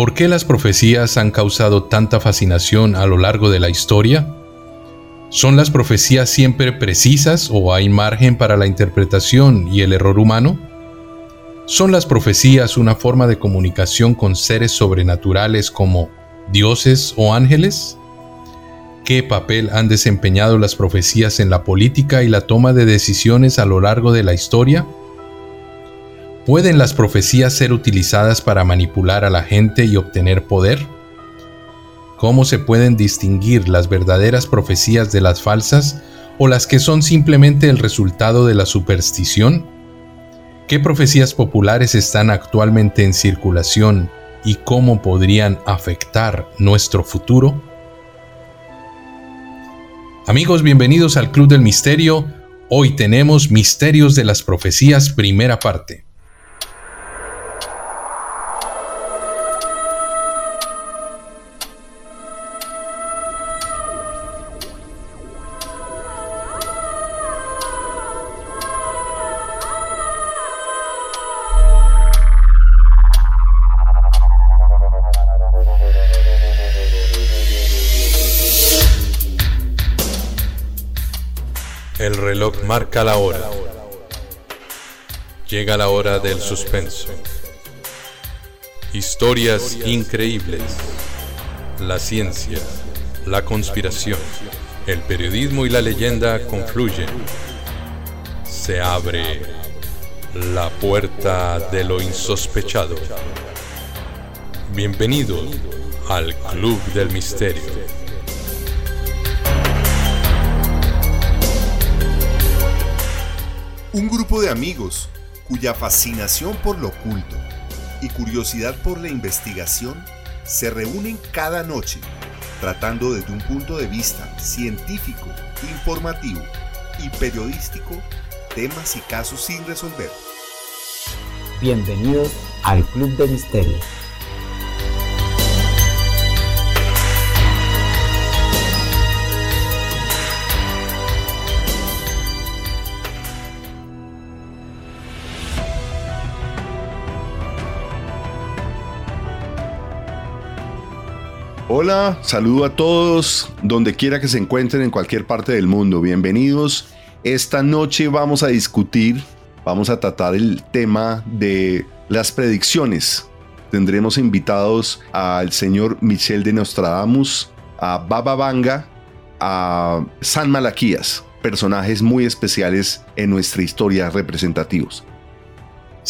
¿Por qué las profecías han causado tanta fascinación a lo largo de la historia? ¿Son las profecías siempre precisas o hay margen para la interpretación y el error humano? ¿Son las profecías una forma de comunicación con seres sobrenaturales como dioses o ángeles? ¿Qué papel han desempeñado las profecías en la política y la toma de decisiones a lo largo de la historia? ¿Pueden las profecías ser utilizadas para manipular a la gente y obtener poder? ¿Cómo se pueden distinguir las verdaderas profecías de las falsas o las que son simplemente el resultado de la superstición? ¿Qué profecías populares están actualmente en circulación y cómo podrían afectar nuestro futuro? Amigos, bienvenidos al Club del Misterio. Hoy tenemos Misterios de las Profecías, primera parte. El reloj marca la hora. Llega la hora del suspenso. Historias increíbles. La ciencia, la conspiración, el periodismo y la leyenda confluyen. Se abre la puerta de lo insospechado. Bienvenido al Club del Misterio. Un grupo de amigos cuya fascinación por lo oculto y curiosidad por la investigación se reúnen cada noche tratando desde un punto de vista científico, informativo y periodístico temas y casos sin resolver. Bienvenidos al Club de Misterios. Hola, saludo a todos, donde quiera que se encuentren en cualquier parte del mundo. Bienvenidos. Esta noche vamos a discutir, vamos a tratar el tema de las predicciones. Tendremos invitados al señor Michel de Nostradamus, a Baba Vanga, a San Malaquías, personajes muy especiales en nuestra historia representativos.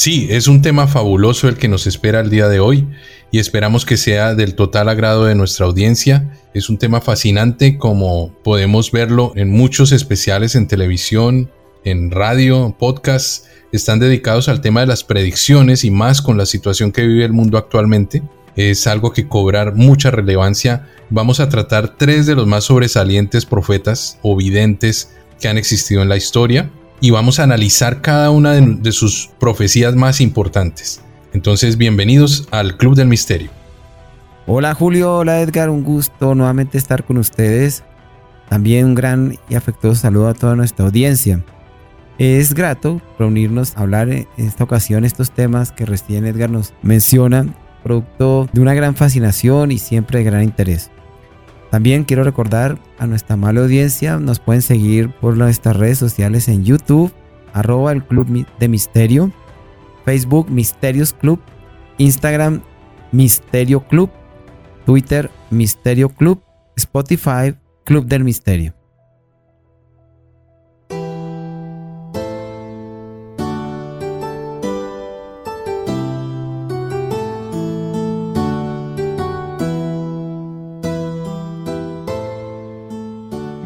Sí, es un tema fabuloso el que nos espera el día de hoy y esperamos que sea del total agrado de nuestra audiencia. Es un tema fascinante como podemos verlo en muchos especiales en televisión, en radio, podcast, están dedicados al tema de las predicciones y más con la situación que vive el mundo actualmente. Es algo que cobrar mucha relevancia. Vamos a tratar tres de los más sobresalientes profetas o videntes que han existido en la historia y vamos a analizar cada una de, sus profecías más importantes. Entonces, bienvenidos al Club del Misterio. Hola Julio, hola Edgar, un gusto nuevamente estar con ustedes. También un gran y afectuoso saludo a toda nuestra audiencia. Es grato reunirnos a hablar en esta ocasión estos temas que recién Edgar nos menciona, producto de una gran fascinación y siempre de gran interés. También quiero recordar a nuestra mala audiencia, nos pueden seguir por nuestras redes sociales en YouTube, arroba el Club de Misterio, Facebook Misterios Club, Instagram Misterio Club, Twitter Misterio Club, Spotify Club del Misterio.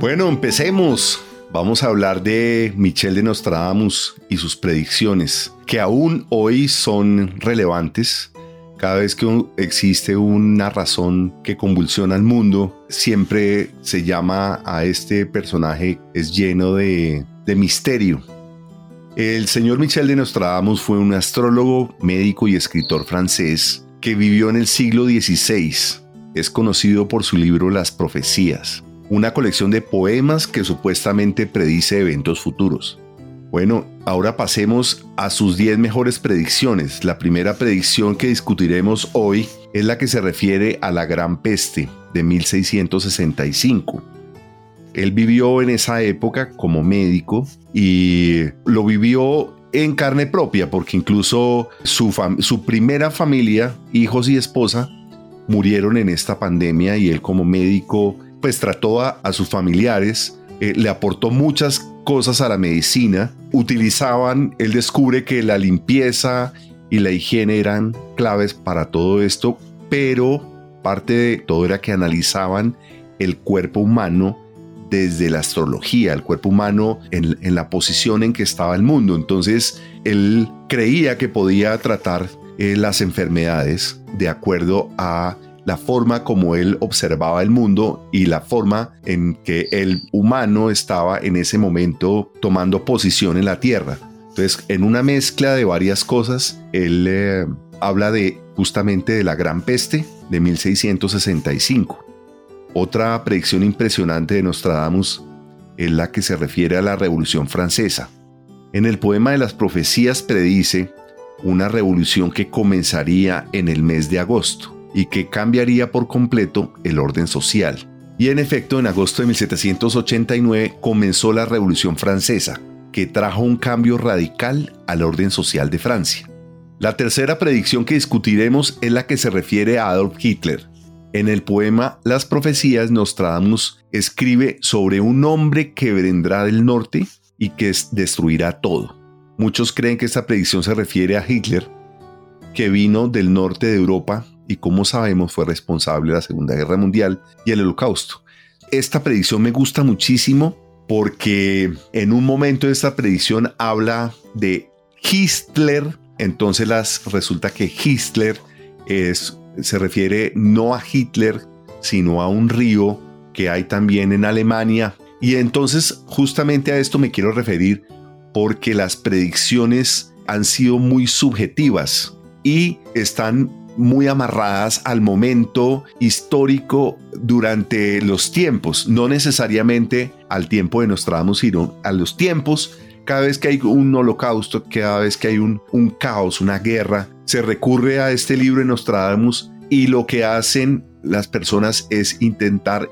Bueno, empecemos. Vamos a hablar de Michel de Nostradamus y sus predicciones, que aún hoy son relevantes. Cada vez que existe una razón que convulsiona al mundo, siempre se llama a este personaje, es lleno de, de misterio. El señor Michel de Nostradamus fue un astrólogo, médico y escritor francés que vivió en el siglo XVI. Es conocido por su libro Las Profecías una colección de poemas que supuestamente predice eventos futuros. Bueno, ahora pasemos a sus 10 mejores predicciones. La primera predicción que discutiremos hoy es la que se refiere a la Gran Peste de 1665. Él vivió en esa época como médico y lo vivió en carne propia, porque incluso su, su primera familia, hijos y esposa, murieron en esta pandemia y él como médico pues trató a, sus familiares, eh, le aportó muchas cosas a la medicina, utilizaban, él descubre que la limpieza y la higiene eran claves para todo esto, pero parte de todo era que analizaban el cuerpo humano desde la astrología, el cuerpo humano en, la posición en que estaba el mundo. Entonces, él creía que podía tratar eh, las enfermedades de acuerdo a la forma como él observaba el mundo y la forma en que el humano estaba en ese momento tomando posición en la tierra. Entonces, en una mezcla de varias cosas, él eh, habla de justamente de la Gran Peste de 1665. Otra predicción impresionante de Nostradamus es la que se refiere a la Revolución Francesa. En el poema de las profecías predice una revolución que comenzaría en el mes de agosto y que cambiaría por completo el orden social. Y en efecto, en agosto de 1789 comenzó la Revolución Francesa, que trajo un cambio radical al orden social de Francia. La tercera predicción que discutiremos es la que se refiere a Adolf Hitler, en el poema Las profecías, Nostradamus escribe sobre un hombre que vendrá del norte y que destruirá todo. Muchos creen que esta predicción se refiere a Hitler, que vino del norte de Europa y como sabemos fue responsable de la Segunda Guerra Mundial y el Holocausto. Esta predicción me gusta muchísimo porque en un momento de esta predicción habla de Hitler, entonces las, resulta que Hitler se refiere no a Hitler, sino a un río que hay también en Alemania. Y entonces justamente a esto me quiero referir porque las predicciones han sido muy subjetivas y están muy amarradas al momento histórico durante los tiempos, no necesariamente al tiempo de Nostradamus, sino a los tiempos cada vez que hay un holocausto, cada vez que hay un, caos, una guerra, se recurre a este libro de Nostradamus y lo que hacen las personas es intentar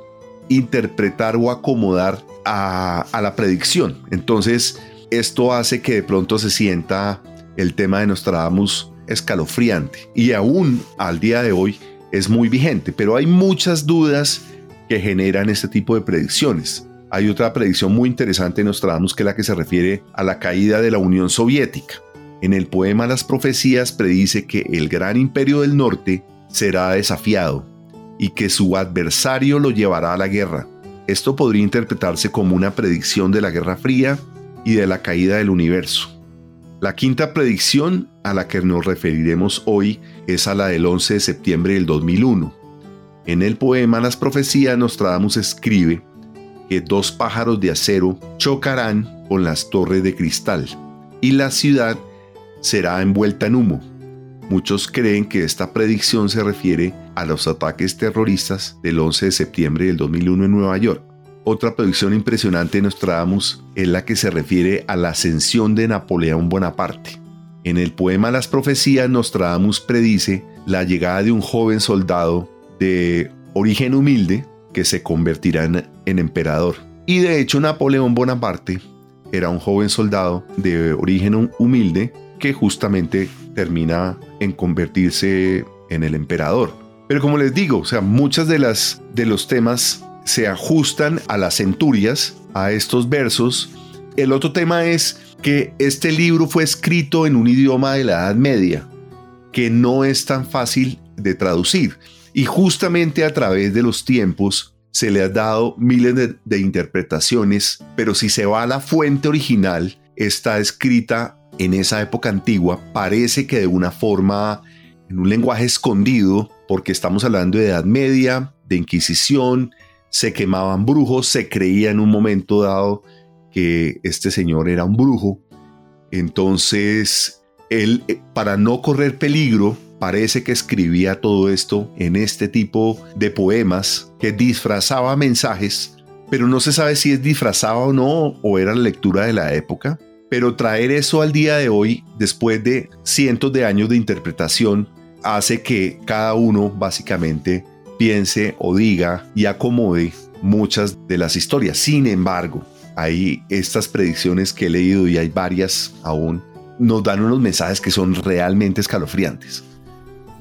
interpretar o acomodar a, a, la predicción. Entonces, esto hace que de pronto se sienta el tema de Nostradamus escalofriante y aún al día de hoy es muy vigente, pero hay muchas dudas que generan este tipo de predicciones. Hay otra predicción muy interesante en Nostradamus que es la que se refiere a la caída de la Unión Soviética. En el poema Las Profecías predice que el gran imperio del norte será desafiado y que su adversario lo llevará a la guerra. Esto podría interpretarse como una predicción de la Guerra Fría y de la caída del universo. La quinta predicción a la que nos referiremos hoy es a la del 11 de septiembre del 2001. En el poema Las Profecías Nostradamus escribe que dos pájaros de acero chocarán con las torres de cristal y la ciudad será envuelta en humo. Muchos creen que esta predicción se refiere a los ataques terroristas del 11 de septiembre del 2001 en Nueva York. Otra predicción impresionante de Nostradamus es la que se refiere a la ascensión de Napoleón Bonaparte. En el poema Las Profecías, Nostradamus predice la llegada de un joven soldado de origen humilde que se convertirá en, emperador. Y de hecho Napoleón Bonaparte era un joven soldado de origen humilde que justamente termina en convertirse en el emperador. Pero como les digo, o sea, muchas de las de los temas se ajustan a las centurias, a estos versos. El otro tema es que este libro fue escrito en un idioma de la Edad Media, que no es tan fácil de traducir. Y justamente a través de los tiempos se le ha dado miles de, interpretaciones, pero si se va a la fuente original, está escrita en esa época antigua, parece que de una forma, en un lenguaje escondido, porque estamos hablando de Edad Media, de Inquisición, se quemaban brujos, se creía en un momento dado que este señor era un brujo. Entonces, él, eh, para no correr peligro, parece que escribía todo esto en este tipo de poemas que disfrazaba mensajes, pero no se sabe si es disfrazaba o no o era la lectura de la época, Pero traer eso al día de hoy, después de cientos de años de interpretación, hace que cada uno básicamente piense o diga y acomode muchas de las historias. Sin embargo, hay estas predicciones que he leído y hay varias aún, nos dan unos mensajes que son realmente escalofriantes.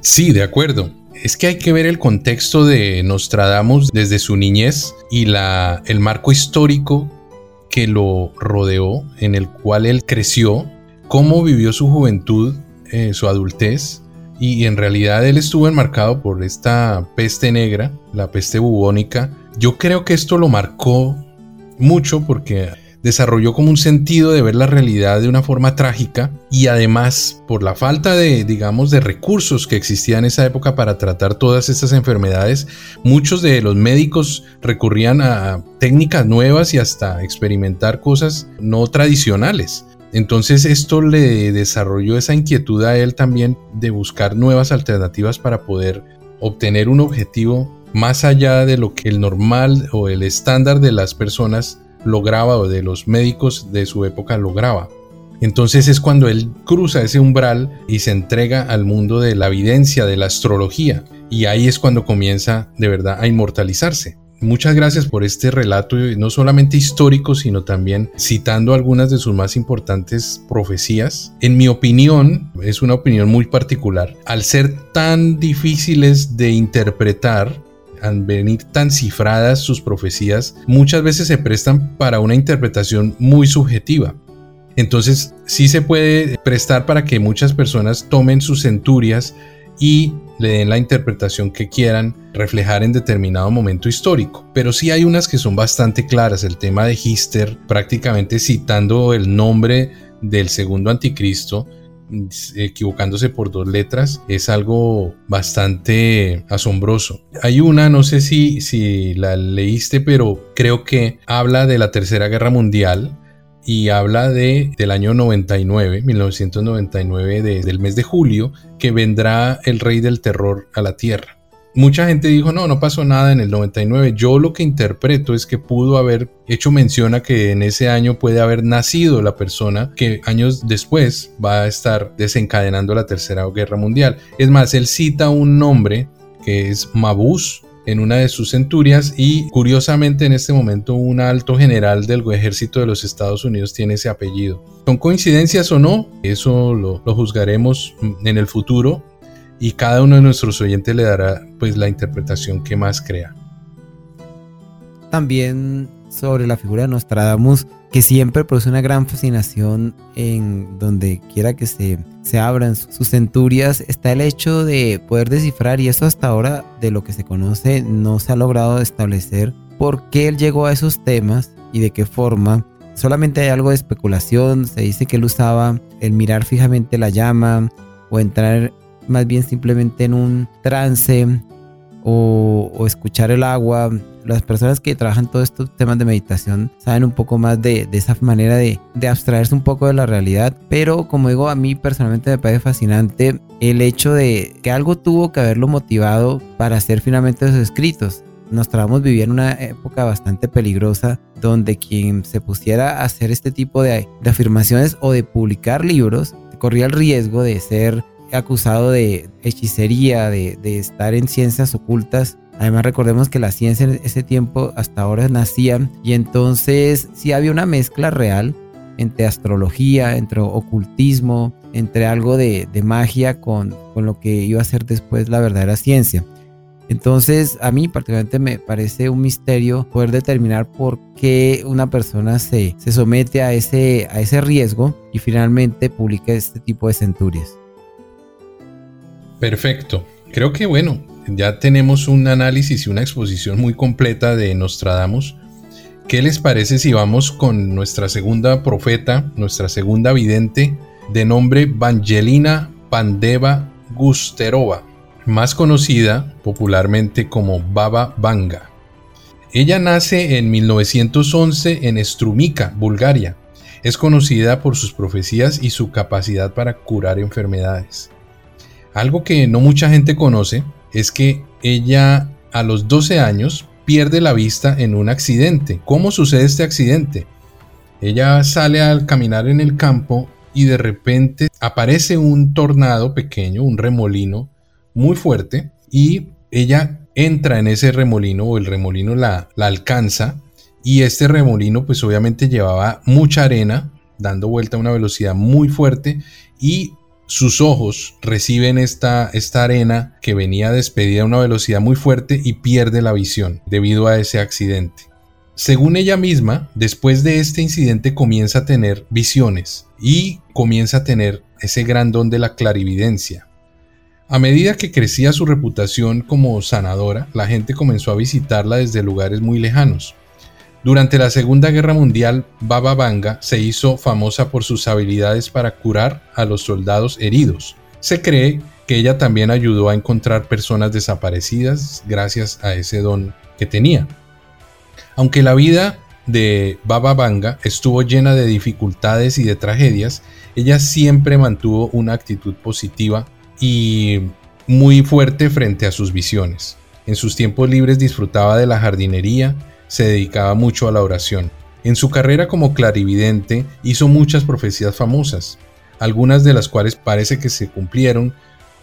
Sí, de acuerdo. Es que hay que ver el contexto de Nostradamus desde su niñez y la, el marco histórico que lo rodeó, en el cual él creció, cómo vivió su juventud, eh, su adultez, y en realidad él estuvo enmarcado por esta peste negra, la peste bubónica. Yo creo que esto lo marcó mucho porque desarrolló como un sentido de ver la realidad de una forma trágica y además por la falta de, digamos, de recursos que existían en esa época para tratar todas estas enfermedades, muchos de los médicos recurrían a técnicas nuevas y hasta experimentar cosas no tradicionales. Entonces esto le desarrolló esa inquietud a él también de buscar nuevas alternativas para poder obtener un objetivo más allá de lo que el normal o el estándar de las personas lograba o de los médicos de su época lograba. Entonces es cuando él cruza ese umbral y se entrega al mundo de la evidencia, de la astrología. Y ahí es cuando comienza de verdad a inmortalizarse. Muchas gracias por este relato, no solamente histórico, sino también citando algunas de sus más importantes profecías. En mi opinión, es una opinión muy particular, al ser tan difíciles de interpretar, al venir tan cifradas sus profecías, muchas veces se prestan para una interpretación muy subjetiva. Entonces sí se puede prestar para que muchas personas tomen sus centurias y le den la interpretación que quieran reflejar en determinado momento histórico. Pero sí hay unas que son bastante claras. El tema de Hister, prácticamente citando el nombre del segundo anticristo, equivocándose por dos letras, es algo bastante asombroso. Hay una, no sé si, si la leíste, pero creo que habla de la Tercera Guerra Mundial y habla de del año 99, 1999, del mes de julio, que vendrá el rey del terror a la tierra. Mucha gente dijo, no, no pasó nada en el 99. Yo lo que interpreto es que pudo haber hecho mención a que en ese año puede haber nacido la persona que años después va a estar desencadenando la Tercera Guerra Mundial. Es más, él cita un nombre que es Mabus, en una de sus centurias y curiosamente en este momento un alto general del ejército de los Estados Unidos tiene ese apellido. ¿Son coincidencias o no? Eso lo, juzgaremos en el futuro y cada uno de nuestros oyentes le dará pues la interpretación que más crea. También sobre la figura de Nostradamus, que siempre produce una gran fascinación en donde quiera que se, se abran sus centurias, está el hecho de poder descifrar, y eso hasta ahora de lo que se conoce no se ha logrado establecer por qué él llegó a esos temas y de qué forma. Solamente hay algo de especulación, se dice que él usaba el mirar fijamente la llama o entrar más bien simplemente en un trance o, escuchar el agua. Las personas que trabajan todos estos temas de meditación saben un poco más de, esa manera de, de, abstraerse un poco de la realidad. Pero como digo, a mí personalmente me parece fascinante el hecho de que algo tuvo que haberlo motivado para hacer finalmente esos escritos. Nos Nostradamus vivía en una época bastante peligrosa donde quien se pusiera a hacer este tipo de, de afirmaciones o de publicar libros corría el riesgo de ser acusado de hechicería, de, estar en ciencias ocultas. Además recordemos que la ciencia en ese tiempo hasta ahora nacía y entonces sí había una mezcla real entre astrología, entre ocultismo, entre algo de, magia con, con, lo que iba a ser después la verdadera ciencia. Entonces a mí particularmente me parece un misterio poder determinar por qué una persona se, se somete a ese, a ese riesgo y finalmente publica este tipo de centurias. Perfecto. Creo que bueno, ya tenemos un análisis y una exposición muy completa de Nostradamus. ¿Qué les parece si vamos con nuestra segunda profeta, nuestra segunda vidente, de nombre Vangelina Pandeva Gusterova, más conocida popularmente como Baba Vanga? Ella nace en 1911 en Strumica, Bulgaria. Es conocida por sus profecías y su capacidad para curar enfermedades. Algo que no mucha gente conoce es que ella a los 12 años pierde la vista en un accidente. ¿Cómo sucede este accidente? Ella sale al caminar en el campo y de repente aparece un tornado pequeño, un remolino muy fuerte y ella entra en ese remolino o el remolino la, la alcanza y este remolino pues obviamente llevaba mucha arena dando vuelta a una velocidad muy fuerte y sus ojos reciben esta, esta arena que venía despedida a una velocidad muy fuerte y pierde la visión debido a ese accidente. Según ella misma, después de este incidente comienza a tener visiones y comienza a tener ese gran don de la clarividencia. A medida que crecía su reputación como sanadora, la gente comenzó a visitarla desde lugares muy lejanos. Durante la Segunda Guerra Mundial, Baba Vanga se hizo famosa por sus habilidades para curar a los soldados heridos. Se cree que ella también ayudó a encontrar personas desaparecidas gracias a ese don que tenía. Aunque la vida de Baba Vanga estuvo llena de dificultades y de tragedias, ella siempre mantuvo una actitud positiva y muy fuerte frente a sus visiones. En sus tiempos libres disfrutaba de la jardinería, se dedicaba mucho a la oración. En su carrera como clarividente hizo muchas profecías famosas, algunas de las cuales parece que se cumplieron,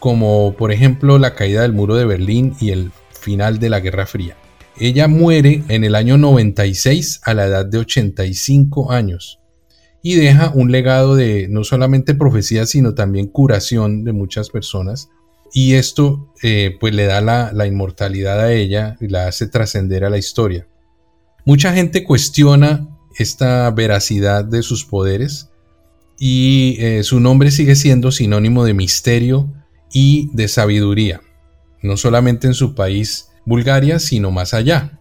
como por ejemplo la caída del muro de Berlín y el final de la Guerra Fría. Ella muere en el año 96 a la edad de 85 años y deja un legado de no solamente profecía, sino también curación de muchas personas. Y esto eh, pues le da la, inmortalidad a ella y la hace trascender a la historia. Mucha gente cuestiona esta veracidad de sus poderes y eh, su nombre sigue siendo sinónimo de misterio y de sabiduría, no solamente en su país, Bulgaria, sino más allá.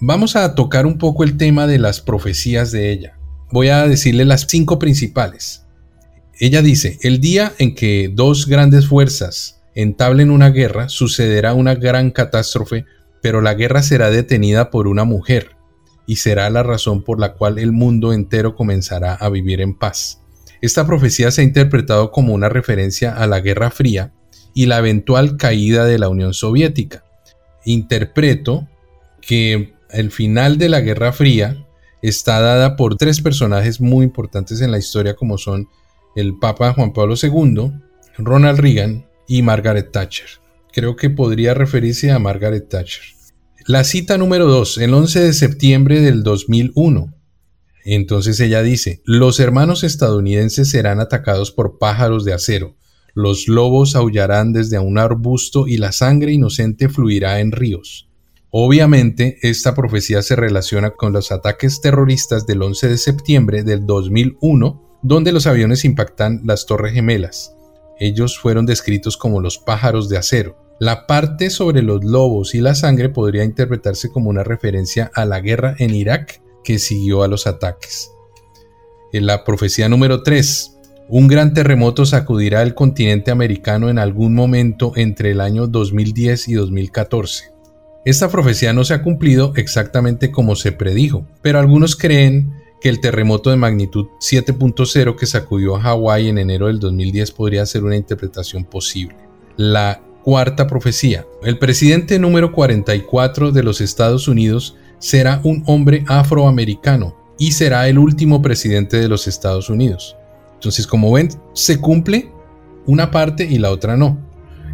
Vamos a tocar un poco el tema de las profecías de ella. Voy a decirle las cinco principales. Ella dice, el día en que dos grandes fuerzas entablen una guerra, sucederá una gran catástrofe, pero la guerra será detenida por una mujer, y será la razón por la cual el mundo entero comenzará a vivir en paz. Esta profecía se ha interpretado como una referencia a la Guerra Fría y la eventual caída de la Unión Soviética interpreto que el final de la Guerra Fría está dada por tres personajes muy importantes en la historia como son el Papa Juan Pablo II, Ronald Reagan y Margaret Thatcher. Creo que podría referirse a Margaret Thatcher. La cita número 2, el 11 de septiembre del 2001. Entonces ella dice, los hermanos estadounidenses serán atacados por pájaros de acero los lobos aullarán desde un arbusto y la sangre inocente fluirá en ríos. Obviamente, esta profecía se relaciona con los ataques terroristas del 11 de septiembre del 2001, donde los aviones impactan las Torres Gemelas. Ellos fueron descritos como los pájaros de acero. La parte sobre los lobos y la sangre podría interpretarse como una referencia a la guerra en Irak que siguió a los ataques. En la profecía número 3, un gran terremoto sacudirá el continente americano en algún momento entre el año 2010 y 2014. Esta profecía no se ha cumplido exactamente como se predijo, pero algunos creen que el terremoto de magnitud 7.0 que sacudió a Hawái en enero del 2010 podría ser una interpretación posible. La cuarta profecía. El presidente número 44 de los Estados Unidos será un hombre afroamericano y será el último presidente de los Estados Unidos. Entonces, como ven, se cumple una parte y la otra no.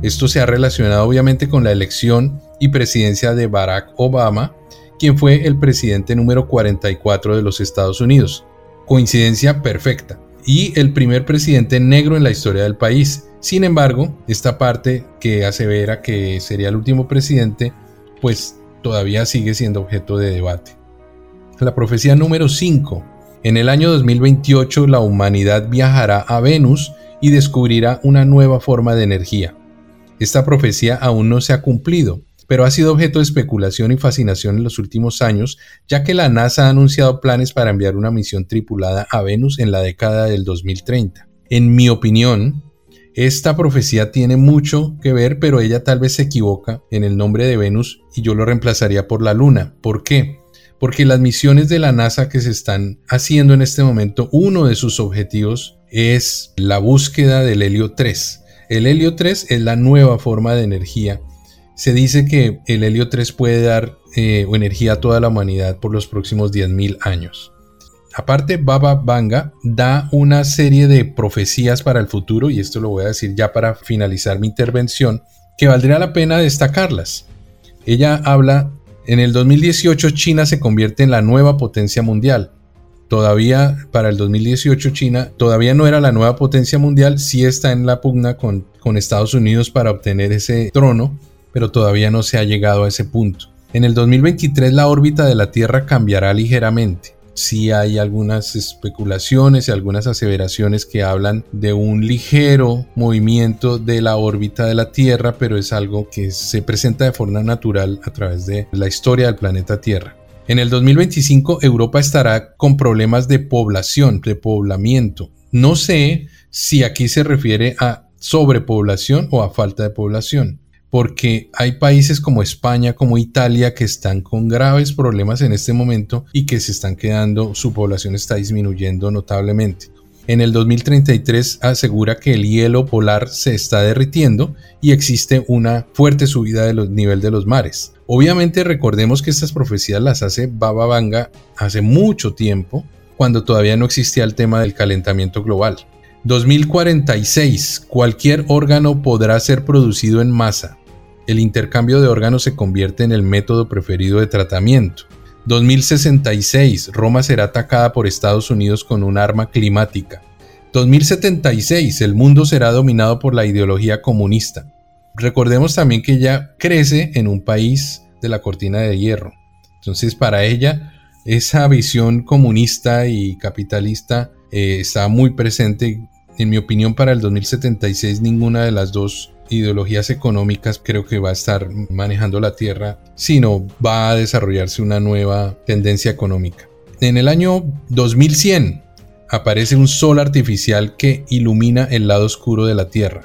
Esto se ha relacionado obviamente con la elección y presidencia de Barack Obama, quien fue el presidente número 44 de los Estados Unidos. Coincidencia perfecta. Y el primer presidente negro en la historia del país. Sin embargo, esta parte que asevera que sería el último presidente, pues todavía sigue siendo objeto de debate. La profecía número 5 en el año 2028 la humanidad viajará a Venus y descubrirá una nueva forma de energía. Esta profecía aún no se ha cumplido, pero ha sido objeto de especulación y fascinación en los últimos años, ya que la NASA ha anunciado planes para enviar una misión tripulada a Venus en la década del 2030. En mi opinión, esta profecía tiene mucho que ver, pero ella tal vez se equivoca en el nombre de Venus y yo lo reemplazaría por la Luna. ¿Por qué? porque las misiones de la NASA que se están haciendo en este momento, uno de sus objetivos es la búsqueda del helio 3. El helio 3 es la nueva forma de energía. Se dice que el helio 3 puede dar eh, energía a toda la humanidad por los próximos 10.000 años. Aparte, Baba Vanga da una serie de profecías para el futuro, y esto lo voy a decir ya para finalizar mi intervención, que valdría la pena destacarlas. Ella habla, en el 2018 China se convierte en la nueva potencia mundial. Todavía para el 2018 China todavía no era la nueva potencia mundial, sí está en la pugna con, con Estados Unidos para obtener ese trono, pero todavía no se ha llegado a ese punto. En el 2023 la órbita de la Tierra cambiará ligeramente sí hay algunas especulaciones y algunas aseveraciones que hablan de un ligero movimiento de la órbita de la Tierra, pero es algo que se presenta de forma natural a través de la historia del planeta Tierra. En el 2025 Europa estará con problemas de población, de poblamiento. No sé si aquí se refiere a sobrepoblación o a falta de población porque hay países como España, como Italia, que están con graves problemas en este momento y que se están quedando, su población está disminuyendo notablemente. En el 2033 asegura que el hielo polar se está derritiendo y existe una fuerte subida del nivel de los mares. Obviamente recordemos que estas profecías las hace Baba Vanga hace mucho tiempo, cuando todavía no existía el tema del calentamiento global. 2046. Cualquier órgano podrá ser producido en masa el intercambio de órganos se convierte en el método preferido de tratamiento. 2066, Roma será atacada por Estados Unidos con un arma climática. 2076, el mundo será dominado por la ideología comunista. Recordemos también que ella crece en un país de la cortina de hierro. Entonces para ella esa visión comunista y capitalista eh, está muy presente. En mi opinión para el 2076 ninguna de las dos ideologías económicas creo que va a estar manejando la Tierra, sino va a desarrollarse una nueva tendencia económica. En el año 2100 aparece un sol artificial que ilumina el lado oscuro de la Tierra.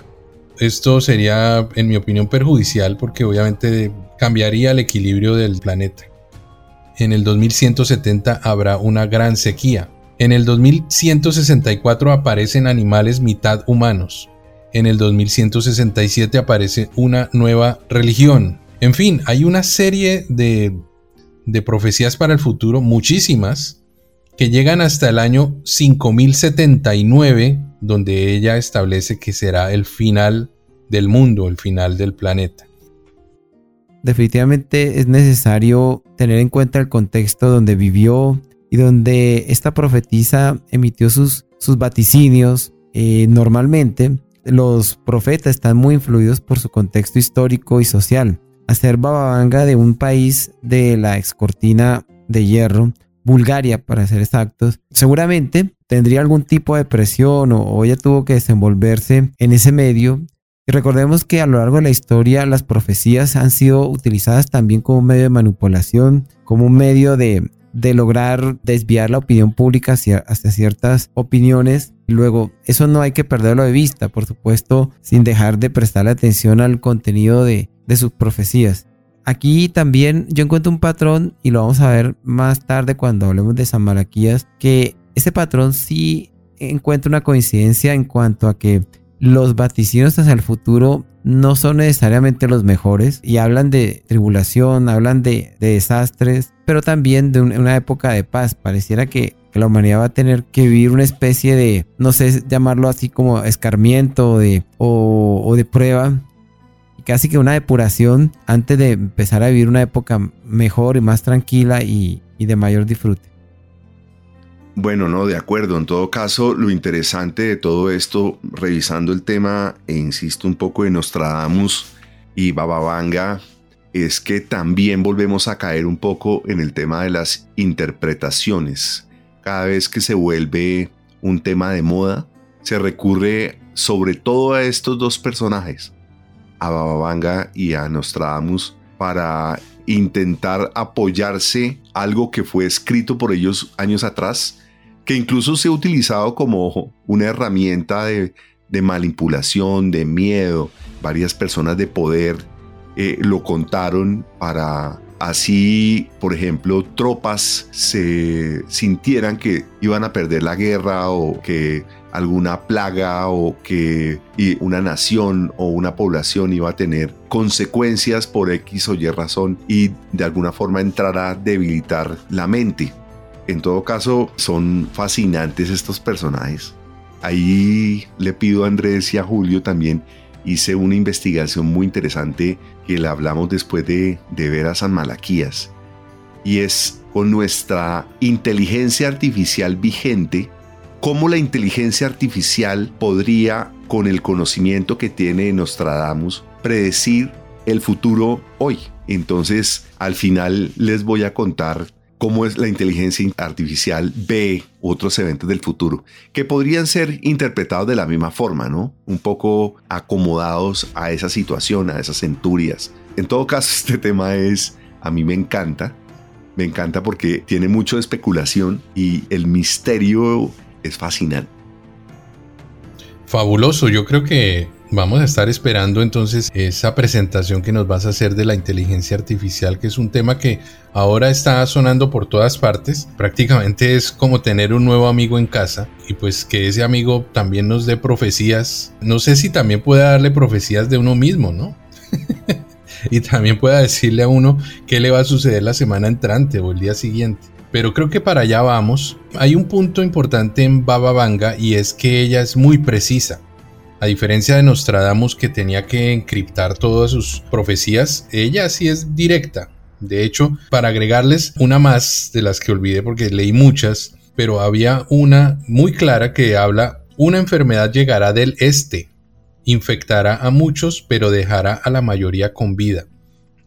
Esto sería, en mi opinión, perjudicial porque obviamente cambiaría el equilibrio del planeta. En el 2170 habrá una gran sequía. En el 2164 aparecen animales mitad humanos en el 2167 aparece una nueva religión. En fin, hay una serie de, de profecías para el futuro, muchísimas, que llegan hasta el año 5079, donde ella establece que será el final del mundo, el final del planeta. Definitivamente es necesario tener en cuenta el contexto donde vivió y donde esta profetisa emitió sus, sus vaticinios. Eh, normalmente los profetas están muy influidos por su contexto histórico y social. Hacer Bababanga de un país de la excortina de hierro, Bulgaria para ser exactos, seguramente tendría algún tipo de presión o, ella tuvo que desenvolverse en ese medio. Y recordemos que a lo largo de la historia las profecías han sido utilizadas también como medio de manipulación, como un medio de, de lograr desviar la opinión pública hacia, ciertas opiniones Luego, eso no hay que perderlo de vista, por supuesto, sin dejar de prestar atención al contenido de, sus profecías. Aquí también yo encuentro un patrón, y lo vamos a ver más tarde cuando hablemos de San Malaquías, que ese patrón sí encuentra una coincidencia en cuanto a que los vaticinios hacia el futuro no son necesariamente los mejores y hablan de tribulación, hablan de, desastres, pero también de una época de paz. Pareciera que la humanidad va a tener que vivir una especie de, no sé, llamarlo así como escarmiento o, de prueba, casi que una depuración antes de empezar a vivir una época mejor y más tranquila y de mayor disfrute. Bueno, no, de acuerdo. En todo caso, lo interesante de todo esto, revisando el tema, e insisto un poco en Nostradamus y Bababanga, es que también volvemos a caer un poco en el tema de las interpretaciones cada vez que se vuelve un tema de moda, se recurre sobre todo a estos dos personajes, a Bababanga y a Nostradamus, para intentar apoyarse algo que fue escrito por ellos años atrás, que incluso se ha utilizado como una herramienta de, manipulación, de miedo. Varias personas de poder eh, lo contaron para Así, por ejemplo, tropas se sintieran que iban a perder la guerra o que alguna plaga o que una nación o una población iba a tener consecuencias por X o Y razón y de alguna forma entrar a debilitar la mente. En todo caso, son fascinantes estos personajes. Ahí le pido a Andrés y a Julio también. Hice una investigación muy interesante que le hablamos después de, de ver a San Malaquías. Y es con nuestra inteligencia artificial vigente, cómo la inteligencia artificial podría, con el conocimiento que tiene Nostradamus, predecir el futuro hoy. Entonces, al final les voy a contar cómo es la inteligencia artificial ve otros eventos del futuro, que podrían ser interpretados de la misma forma, ¿no? Un poco acomodados a esa situación, a esas centurias. En todo caso, este tema es, a mí me encanta, me encanta porque tiene mucho de especulación y el misterio es fascinante. Fabuloso, yo creo que Vamos a estar esperando entonces esa presentación que nos vas a hacer de la inteligencia artificial, que es un tema que ahora está sonando por todas partes. Prácticamente es como tener un nuevo amigo en casa y pues que ese amigo también nos dé profecías. No sé si también pueda darle profecías de uno mismo, ¿no? y también pueda decirle a uno qué le va a suceder la semana entrante o el día siguiente. Pero creo que para allá vamos. Hay un punto importante en Baba Vanga y es que ella es muy precisa. A diferencia de Nostradamus que tenía que encriptar todas sus profecías, ella sí es directa. De hecho, para agregarles una más de las que olvidé porque leí muchas, pero había una muy clara que habla, una enfermedad llegará del este, infectará a muchos, pero dejará a la mayoría con vida.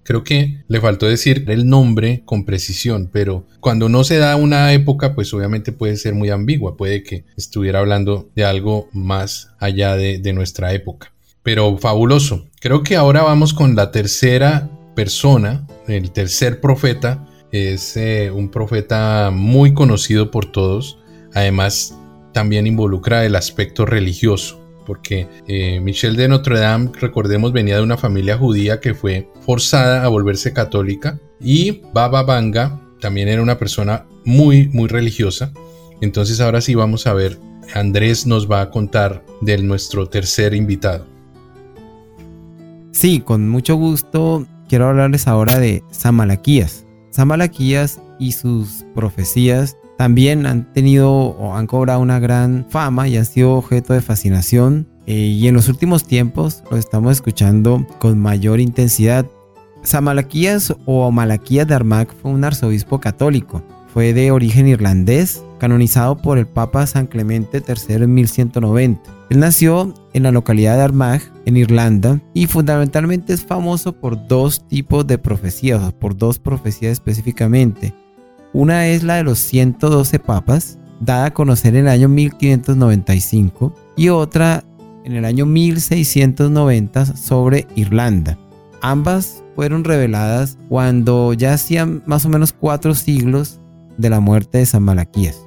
Creo que le faltó decir el nombre con precisión, pero cuando no se da una época, pues obviamente puede ser muy ambigua, puede que estuviera hablando de algo más allá de, nuestra época. Pero fabuloso. Creo que ahora vamos con la tercera persona, el tercer profeta. Es eh, un profeta muy conocido por todos. Además, también involucra el aspecto religioso porque eh, Michel de Notre Dame, recordemos, venía de una familia judía que fue forzada a volverse católica y Baba Vanga también era una persona muy, muy religiosa. Entonces ahora sí vamos a ver, Andrés nos va a contar de nuestro tercer invitado. Sí, con mucho gusto quiero hablarles ahora de Samalaquías. Samalaquías y sus profecías también han tenido o han cobrado una gran fama y han sido objeto de fascinación. Eh, y en los últimos tiempos los estamos escuchando con mayor intensidad. Samalaquías o Malaquías de Armagh fue un arzobispo católico. Fue de origen irlandés, canonizado por el Papa San Clemente III en 1190. Él nació en la localidad de Armagh, en Irlanda, y fundamentalmente es famoso por dos tipos de profecías, por dos profecías específicamente. Una es la de los 112 papas, dada a conocer en el año 1595, y otra en el año 1690 sobre Irlanda. Ambas fueron reveladas cuando ya hacían más o menos cuatro siglos de la muerte de San Malaquías.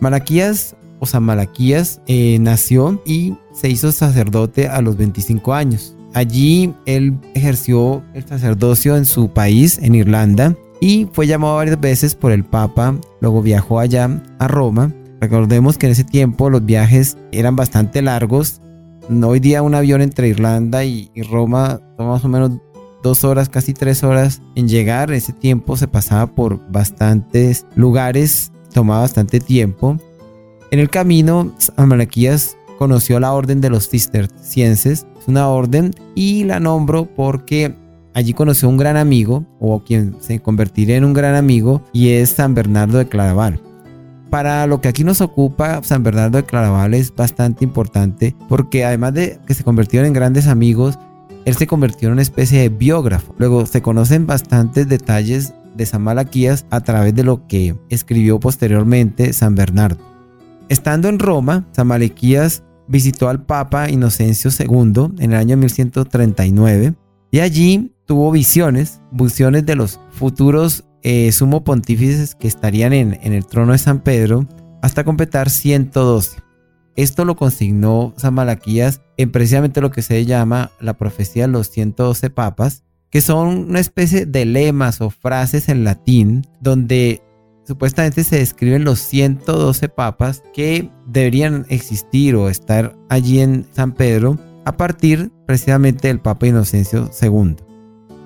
Malaquías o San Malaquías eh, nació y se hizo sacerdote a los 25 años. Allí él ejerció el sacerdocio en su país, en Irlanda, y fue llamado varias veces por el Papa, luego viajó allá a Roma. Recordemos que en ese tiempo los viajes eran bastante largos. Hoy día un avión entre Irlanda y, Roma toma más o menos dos horas, casi tres horas en llegar. Ese tiempo se pasaba por bastantes lugares, tomaba bastante tiempo. En el camino, Amalaquías conoció la orden de los cistercienses, es una orden, y la nombro porque Allí conoció un gran amigo, o quien se convertiría en un gran amigo, y es San Bernardo de Claraval. Para lo que aquí nos ocupa, San Bernardo de Claraval es bastante importante porque además de que se convirtieron en grandes amigos, él se convirtió en una especie de biógrafo. Luego se conocen bastantes detalles de San Malaquías a través de lo que escribió posteriormente San Bernardo. Estando en Roma, San Malaquías visitó al Papa Inocencio II en el año 1139 y allí tuvo visiones, visiones de los futuros eh, sumo pontífices que estarían en, en el trono de San Pedro hasta completar 112. Esto lo consignó San Malaquías en precisamente lo que se llama la profecía de los 112 papas, que son una especie de lemas o frases en latín donde supuestamente se describen los 112 papas que deberían existir o estar allí en San Pedro a partir precisamente del Papa Inocencio II.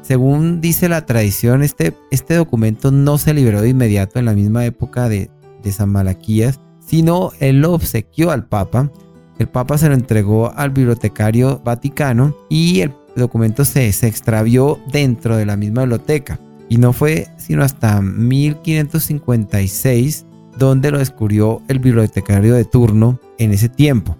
Según dice la tradición, este, este documento no se liberó de inmediato en la misma época de, de San Malaquías, sino él lo obsequió al Papa. El Papa se lo entregó al bibliotecario vaticano y el documento se, extravió dentro de la misma biblioteca. Y no fue sino hasta 1556 donde lo descubrió el bibliotecario de turno en ese tiempo.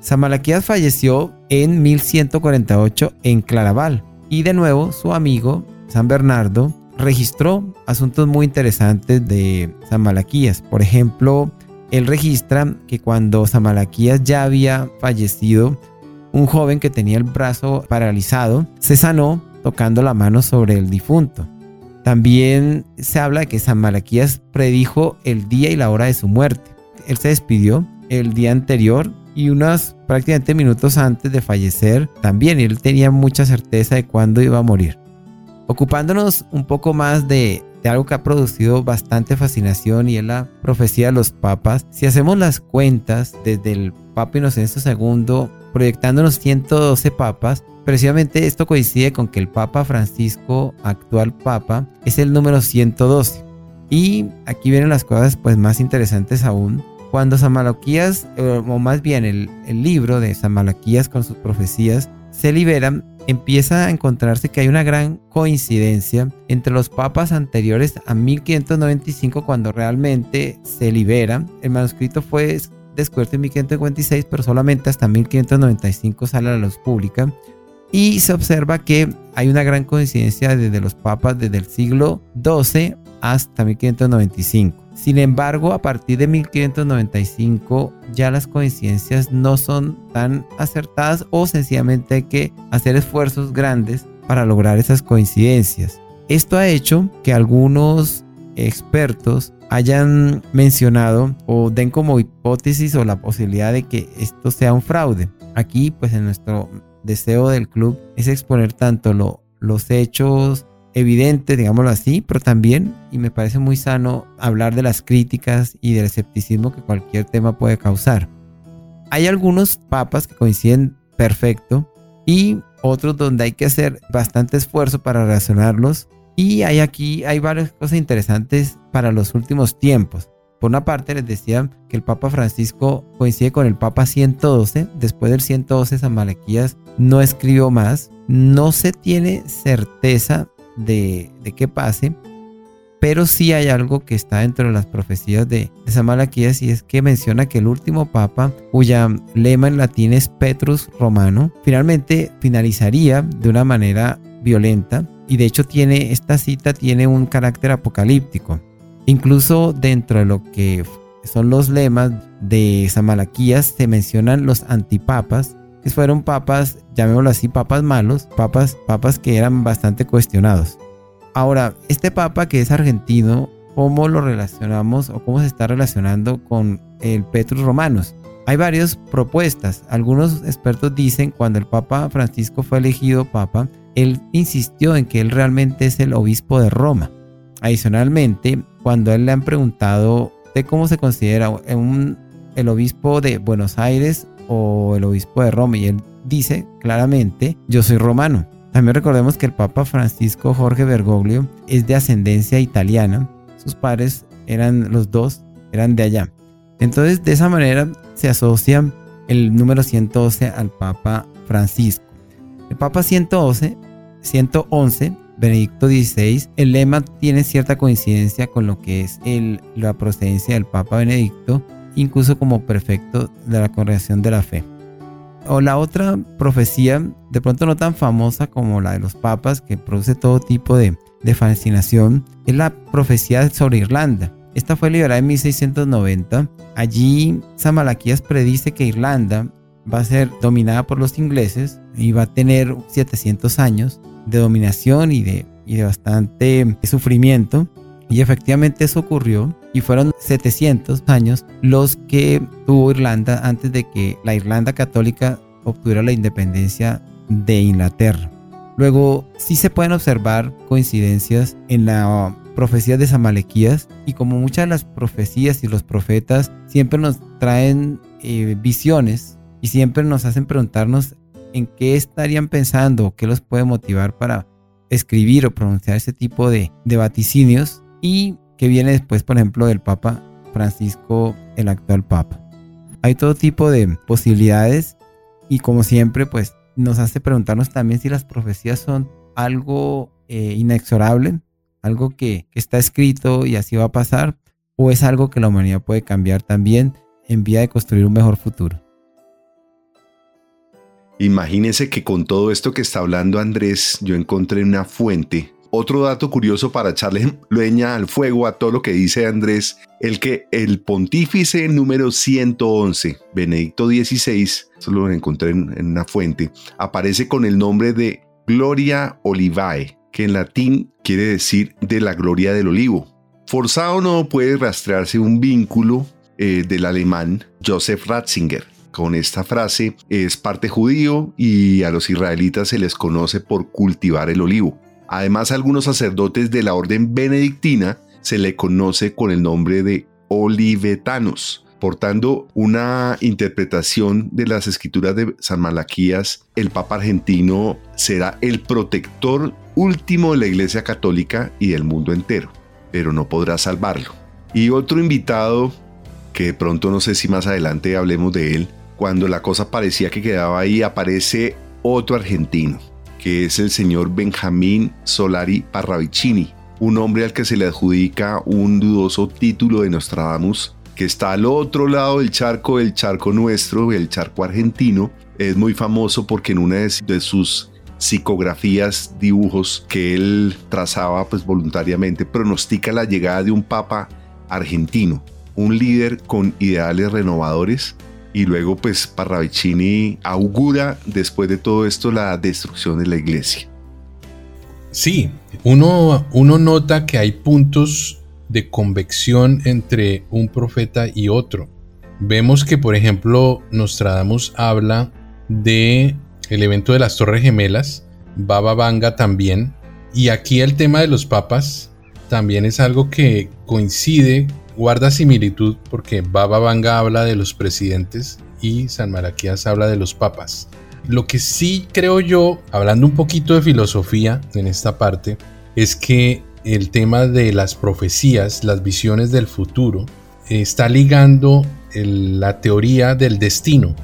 San falleció en 1148 en Claraval y de nuevo su amigo San Bernardo registró asuntos muy interesantes de San Malaquías. Por ejemplo, él registra que cuando San Malaquías ya había fallecido, un joven que tenía el brazo paralizado se sanó tocando la mano sobre el difunto. También se habla de que San Malaquías predijo el día y la hora de su muerte. Él se despidió el día anterior y unos prácticamente minutos antes de fallecer también él tenía mucha certeza de cuándo iba a morir. Ocupándonos un poco más de, de algo que ha producido bastante fascinación y es la profecía de los papas, si hacemos las cuentas desde el Papa Inocencio II proyectándonos 112 papas, precisamente esto coincide con que el Papa Francisco, actual Papa, es el número 112. Y aquí vienen las cosas pues más interesantes aún. Cuando San Malaquías, eh, o más bien el, libro de San Malaquías con sus profecías, se liberan, empieza a encontrarse que hay una gran coincidencia entre los papas anteriores a 1595 cuando realmente se libera. El manuscrito fue descubierto en 1556, pero solamente hasta 1595 sale a la luz pública. Y se observa que hay una gran coincidencia desde los papas desde el siglo XII hasta 1595. Sin embargo, a partir de 1595 ya las coincidencias no son tan acertadas o sencillamente hay que hacer esfuerzos grandes para lograr esas coincidencias. Esto ha hecho que algunos expertos hayan mencionado o den como hipótesis o la posibilidad de que esto sea un fraude. Aquí, pues en nuestro deseo del club es exponer tanto lo, los hechos evidentes, digámoslo así, pero también, y me parece muy sano, hablar de las críticas y del escepticismo que cualquier tema puede causar. Hay algunos papas que coinciden perfecto y otros donde hay que hacer bastante esfuerzo para relacionarlos y hay aquí, hay varias cosas interesantes para los últimos tiempos. Por una parte, les decía que el Papa Francisco coincide con el Papa 112. Después del 112, San Malaquías no escribió más. No se tiene certeza de, de qué pase, pero sí hay algo que está dentro de las profecías de, de, San Malaquías y es que menciona que el último papa, cuya lema en latín es Petrus Romano, finalmente finalizaría de una manera violenta y de hecho tiene esta cita tiene un carácter apocalíptico. Incluso dentro de lo que son los lemas de San Malaquías se mencionan los antipapas, que fueron papas, llamémoslo así, papas malos, papas, papas que eran bastante cuestionados. Ahora, este papa que es argentino, ¿cómo lo relacionamos o cómo se está relacionando con el Petrus Romanos? Hay varias propuestas. Algunos expertos dicen cuando el Papa Francisco fue elegido Papa, él insistió en que él realmente es el obispo de Roma. Adicionalmente, cuando a él le han preguntado de cómo se considera el obispo de Buenos Aires o el obispo de Roma, y él dice claramente, yo soy romano. También recordemos que el Papa Francisco Jorge Bergoglio es de ascendencia italiana. Sus padres eran los dos, eran de allá. Entonces, de esa manera se asocia el número 112 al Papa Francisco. El Papa 111, 111 Benedicto XVI, el lema tiene cierta coincidencia con lo que es la procedencia del Papa Benedicto, incluso como prefecto de la Congregación de la Fe. O la otra profecía, de pronto no tan famosa como la de los papas, que produce todo tipo de, fascinación, es la profecía sobre Irlanda. Esta fue liberada en 1690. Allí San Malaquías predice que Irlanda va a ser dominada por los ingleses y va a tener 700 años de dominación y de, y de bastante sufrimiento. Y efectivamente eso ocurrió y fueron 700 años los que tuvo Irlanda antes de que la Irlanda católica obtuviera la independencia de Inglaterra. Luego sí se pueden observar coincidencias en la profecía de Samalequías y como muchas de las profecías y los profetas siempre nos traen eh, visiones y siempre nos hacen preguntarnos en qué estarían pensando, qué los puede motivar para escribir o pronunciar ese tipo de, de vaticinios y que viene después, por ejemplo, del Papa Francisco, el actual Papa. Hay todo tipo de posibilidades y como siempre, pues nos hace preguntarnos también si las profecías son algo eh, inexorable, algo que, que está escrito y así va a pasar, o es algo que la humanidad puede cambiar también en vía de construir un mejor futuro. Imagínense que con todo esto que está hablando Andrés, yo encontré una fuente. Otro dato curioso para echarle leña al fuego a todo lo que dice Andrés, el que el pontífice número 111, Benedicto XVI, eso lo encontré en, en una fuente, aparece con el nombre de Gloria Olivae, que en latín quiere decir de la gloria del olivo. Forzado no puede rastrearse un vínculo eh, del alemán Joseph Ratzinger. Con esta frase es parte judío y a los israelitas se les conoce por cultivar el olivo. Además, algunos sacerdotes de la orden benedictina se le conoce con el nombre de olivetanos, portando una interpretación de las escrituras de San Malaquías, el Papa argentino será el protector último de la Iglesia Católica y del mundo entero, pero no podrá salvarlo. Y otro invitado que de pronto no sé si más adelante hablemos de él, cuando la cosa parecía que quedaba ahí, aparece otro argentino, que es el señor Benjamín Solari Parravicini, un hombre al que se le adjudica un dudoso título de Nostradamus, que está al otro lado del charco, el charco nuestro, el charco argentino. Es muy famoso porque en una de sus psicografías, dibujos que él trazaba pues voluntariamente, pronostica la llegada de un papa argentino un líder con ideales renovadores y luego pues Parravicini augura después de todo esto la destrucción de la iglesia. Sí, uno, uno nota que hay puntos de convección entre un profeta y otro. Vemos que por ejemplo Nostradamus habla de el evento de las Torres Gemelas, Baba Vanga también, y aquí el tema de los papas también es algo que coincide guarda similitud porque Baba Vanga habla de los presidentes y San Maraquías habla de los papas. Lo que sí creo yo, hablando un poquito de filosofía en esta parte, es que el tema de las profecías, las visiones del futuro, está ligando la teoría del destino,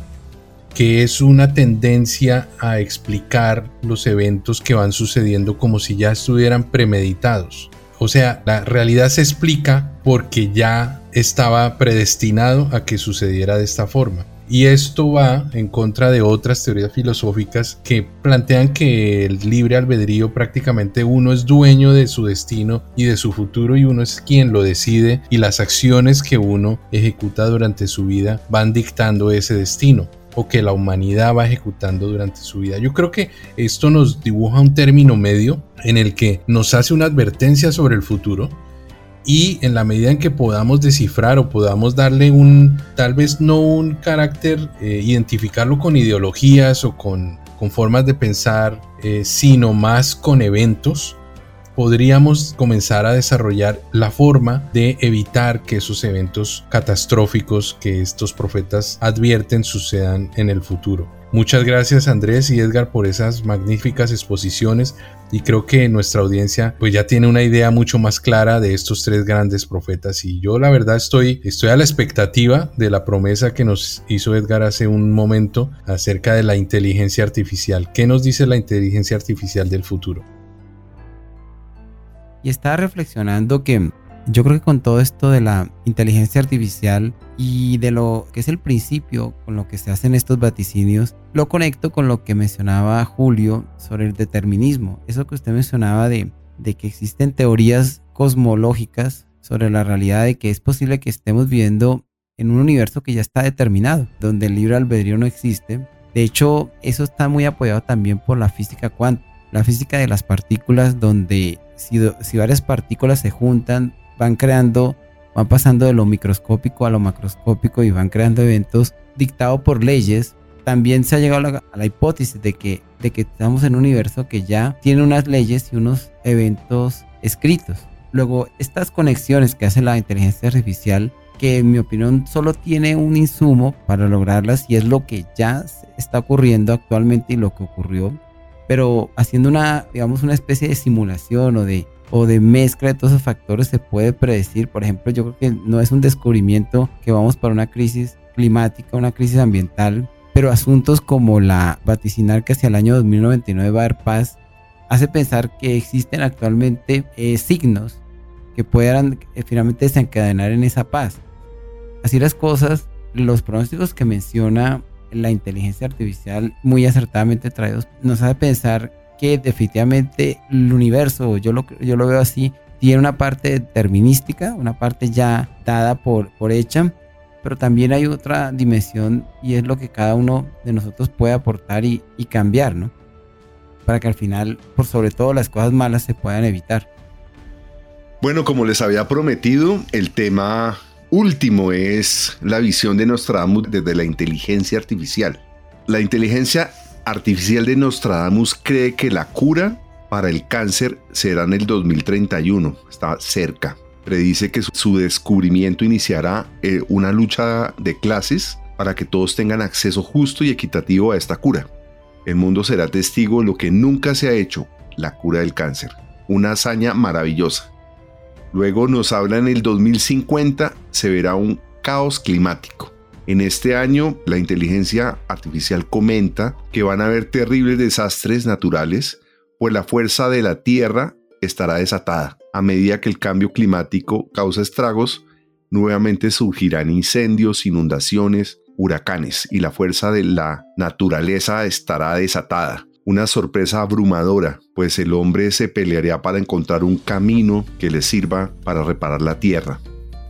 que es una tendencia a explicar los eventos que van sucediendo como si ya estuvieran premeditados. O sea, la realidad se explica porque ya estaba predestinado a que sucediera de esta forma. Y esto va en contra de otras teorías filosóficas que plantean que el libre albedrío prácticamente uno es dueño de su destino y de su futuro y uno es quien lo decide y las acciones que uno ejecuta durante su vida van dictando ese destino o que la humanidad va ejecutando durante su vida. Yo creo que esto nos dibuja un término medio en el que nos hace una advertencia sobre el futuro y en la medida en que podamos descifrar o podamos darle un, tal vez no un carácter, eh, identificarlo con ideologías o con, con formas de pensar, eh, sino más con eventos, podríamos comenzar a desarrollar la forma de evitar que esos eventos catastróficos que estos profetas advierten sucedan en el futuro. Muchas gracias Andrés y Edgar por esas magníficas exposiciones y creo que nuestra audiencia pues ya tiene una idea mucho más clara de estos tres grandes profetas y yo la verdad estoy estoy a la expectativa de la promesa que nos hizo Edgar hace un momento acerca de la inteligencia artificial. ¿Qué nos dice la inteligencia artificial del futuro? Y estaba reflexionando que yo creo que con todo esto de la inteligencia artificial y de lo que es el principio con lo que se hacen estos vaticinios, lo conecto con lo que mencionaba Julio sobre el determinismo. Eso que usted mencionaba de, de que existen teorías cosmológicas sobre la realidad de que es posible que estemos viviendo en un universo que ya está determinado, donde el libre albedrío no existe. De hecho, eso está muy apoyado también por la física cuántica, la física de las partículas, donde si, varias partículas se juntan, van creando, van pasando de lo microscópico a lo macroscópico y van creando eventos dictados por leyes. También se ha llegado a la, hipótesis de que, de que estamos en un universo que ya tiene unas leyes y unos eventos escritos. Luego, estas conexiones que hace la inteligencia artificial, que en mi opinión solo tiene un insumo para lograrlas y es lo que ya está ocurriendo actualmente y lo que ocurrió pero haciendo una, digamos, una especie de simulación o de, o de mezcla de todos esos factores se puede predecir. Por ejemplo, yo creo que no es un descubrimiento que vamos para una crisis climática, una crisis ambiental, pero asuntos como la vaticinar que hacia el año 2099 va a haber paz, hace pensar que existen actualmente eh, signos que puedan eh, finalmente desencadenar en esa paz. Así las cosas, los pronósticos que menciona la inteligencia artificial muy acertadamente traídos nos hace pensar que definitivamente el universo, yo lo, yo lo veo así, tiene una parte determinística, una parte ya dada por, por hecha, pero también hay otra dimensión y es lo que cada uno de nosotros puede aportar y, y cambiar, ¿no? Para que al final, por sobre todo las cosas malas, se puedan evitar. Bueno, como les había prometido, el tema último es la visión de Nostradamus desde la inteligencia artificial. La inteligencia artificial de Nostradamus cree que la cura para el cáncer será en el 2031, está cerca. Predice que su descubrimiento iniciará eh, una lucha de clases para que todos tengan acceso justo y equitativo a esta cura. El mundo será testigo de lo que nunca se ha hecho, la cura del cáncer. Una hazaña maravillosa. Luego nos habla en el 2050 se verá un caos climático. En este año, la inteligencia artificial comenta que van a haber terribles desastres naturales, pues la fuerza de la Tierra estará desatada. A medida que el cambio climático causa estragos, nuevamente surgirán incendios, inundaciones, huracanes y la fuerza de la naturaleza estará desatada. Una sorpresa abrumadora, pues el hombre se pelearía para encontrar un camino que le sirva para reparar la Tierra.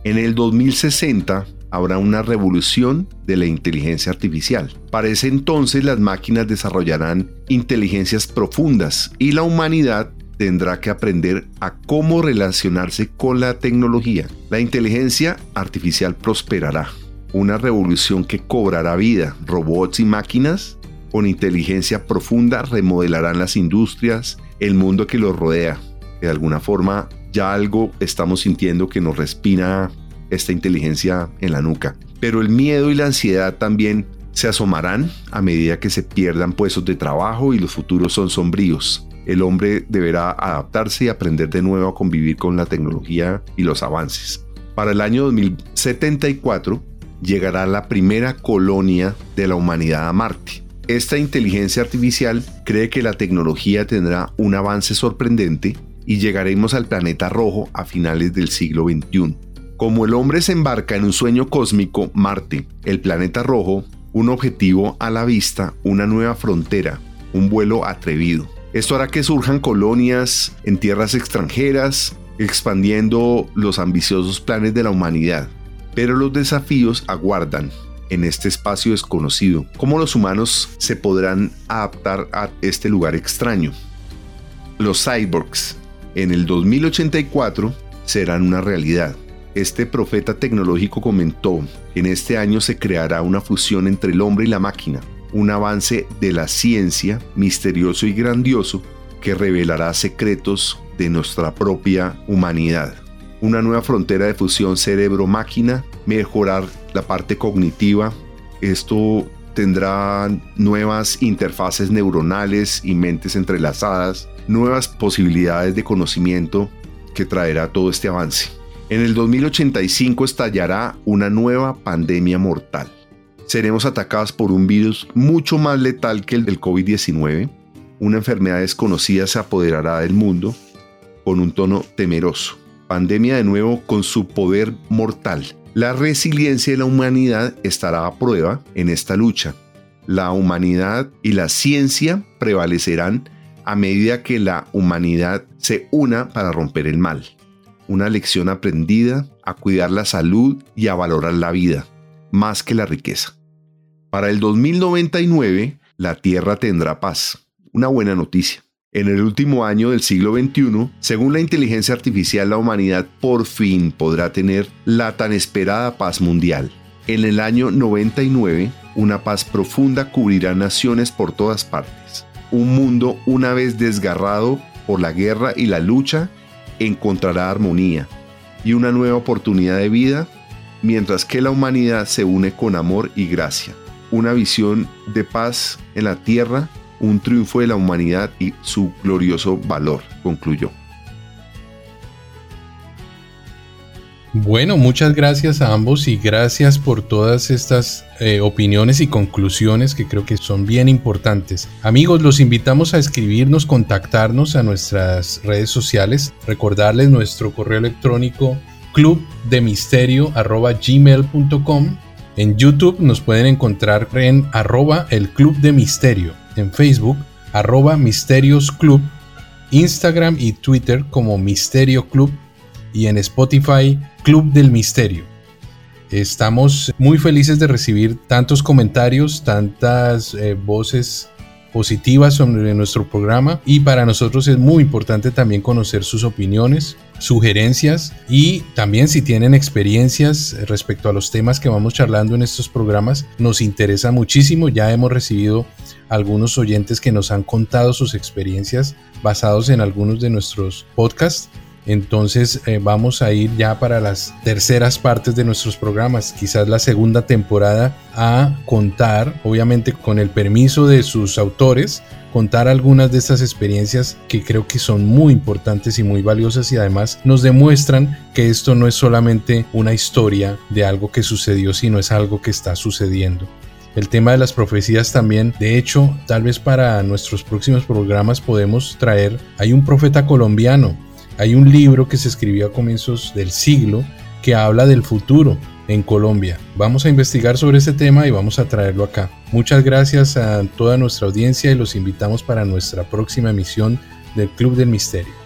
En el 2060, habrá una revolución de la inteligencia artificial. Para ese entonces las máquinas desarrollarán inteligencias profundas y la humanidad tendrá que aprender a cómo relacionarse con la tecnología. La inteligencia artificial prosperará. Una revolución que cobrará vida. Robots y máquinas con inteligencia profunda remodelarán las industrias, el mundo que los rodea. De alguna forma ya algo estamos sintiendo que nos respira esta inteligencia en la nuca. Pero el miedo y la ansiedad también se asomarán a medida que se pierdan puestos de trabajo y los futuros son sombríos. El hombre deberá adaptarse y aprender de nuevo a convivir con la tecnología y los avances. Para el año 2074 llegará la primera colonia de la humanidad a Marte. Esta inteligencia artificial cree que la tecnología tendrá un avance sorprendente y llegaremos al planeta rojo a finales del siglo XXI. Como el hombre se embarca en un sueño cósmico, Marte, el planeta rojo, un objetivo a la vista, una nueva frontera, un vuelo atrevido. Esto hará que surjan colonias en tierras extranjeras, expandiendo los ambiciosos planes de la humanidad. Pero los desafíos aguardan en este espacio desconocido. ¿Cómo los humanos se podrán adaptar a este lugar extraño? Los cyborgs en el 2084 serán una realidad este profeta tecnológico comentó, en este año se creará una fusión entre el hombre y la máquina, un avance de la ciencia misterioso y grandioso que revelará secretos de nuestra propia humanidad. Una nueva frontera de fusión cerebro-máquina, mejorar la parte cognitiva. Esto tendrá nuevas interfaces neuronales y mentes entrelazadas, nuevas posibilidades de conocimiento que traerá todo este avance. En el 2085 estallará una nueva pandemia mortal. Seremos atacados por un virus mucho más letal que el del COVID-19. Una enfermedad desconocida se apoderará del mundo con un tono temeroso. Pandemia de nuevo con su poder mortal. La resiliencia de la humanidad estará a prueba en esta lucha. La humanidad y la ciencia prevalecerán a medida que la humanidad se una para romper el mal una lección aprendida a cuidar la salud y a valorar la vida, más que la riqueza. Para el 2099, la Tierra tendrá paz. Una buena noticia. En el último año del siglo XXI, según la inteligencia artificial, la humanidad por fin podrá tener la tan esperada paz mundial. En el año 99, una paz profunda cubrirá naciones por todas partes. Un mundo una vez desgarrado por la guerra y la lucha encontrará armonía y una nueva oportunidad de vida, mientras que la humanidad se une con amor y gracia. Una visión de paz en la tierra, un triunfo de la humanidad y su glorioso valor, concluyó. Bueno, muchas gracias a ambos y gracias por todas estas eh, opiniones y conclusiones que creo que son bien importantes. Amigos, los invitamos a escribirnos, contactarnos a nuestras redes sociales, recordarles nuestro correo electrónico clubdemisterio.gmail.com En YouTube nos pueden encontrar en arroba el Club de Misterio, en Facebook arroba Misterios Club, Instagram y Twitter como Misterio Club y en Spotify Club del Misterio. Estamos muy felices de recibir tantos comentarios, tantas eh, voces positivas sobre nuestro programa y para nosotros es muy importante también conocer sus opiniones, sugerencias y también si tienen experiencias respecto a los temas que vamos charlando en estos programas, nos interesa muchísimo. Ya hemos recibido algunos oyentes que nos han contado sus experiencias basados en algunos de nuestros podcasts entonces eh, vamos a ir ya para las terceras partes de nuestros programas, quizás la segunda temporada, a contar, obviamente con el permiso de sus autores, contar algunas de estas experiencias que creo que son muy importantes y muy valiosas y además nos demuestran que esto no es solamente una historia de algo que sucedió, sino es algo que está sucediendo. El tema de las profecías también, de hecho, tal vez para nuestros próximos programas podemos traer, hay un profeta colombiano, hay un libro que se escribió a comienzos del siglo que habla del futuro en Colombia. Vamos a investigar sobre ese tema y vamos a traerlo acá. Muchas gracias a toda nuestra audiencia y los invitamos para nuestra próxima emisión del Club del Misterio.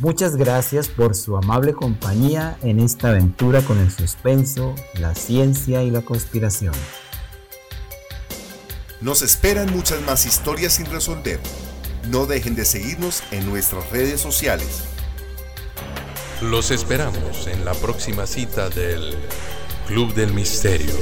Muchas gracias por su amable compañía en esta aventura con el suspenso, la ciencia y la conspiración. Nos esperan muchas más historias sin resolver. No dejen de seguirnos en nuestras redes sociales. Los esperamos en la próxima cita del Club del Misterio.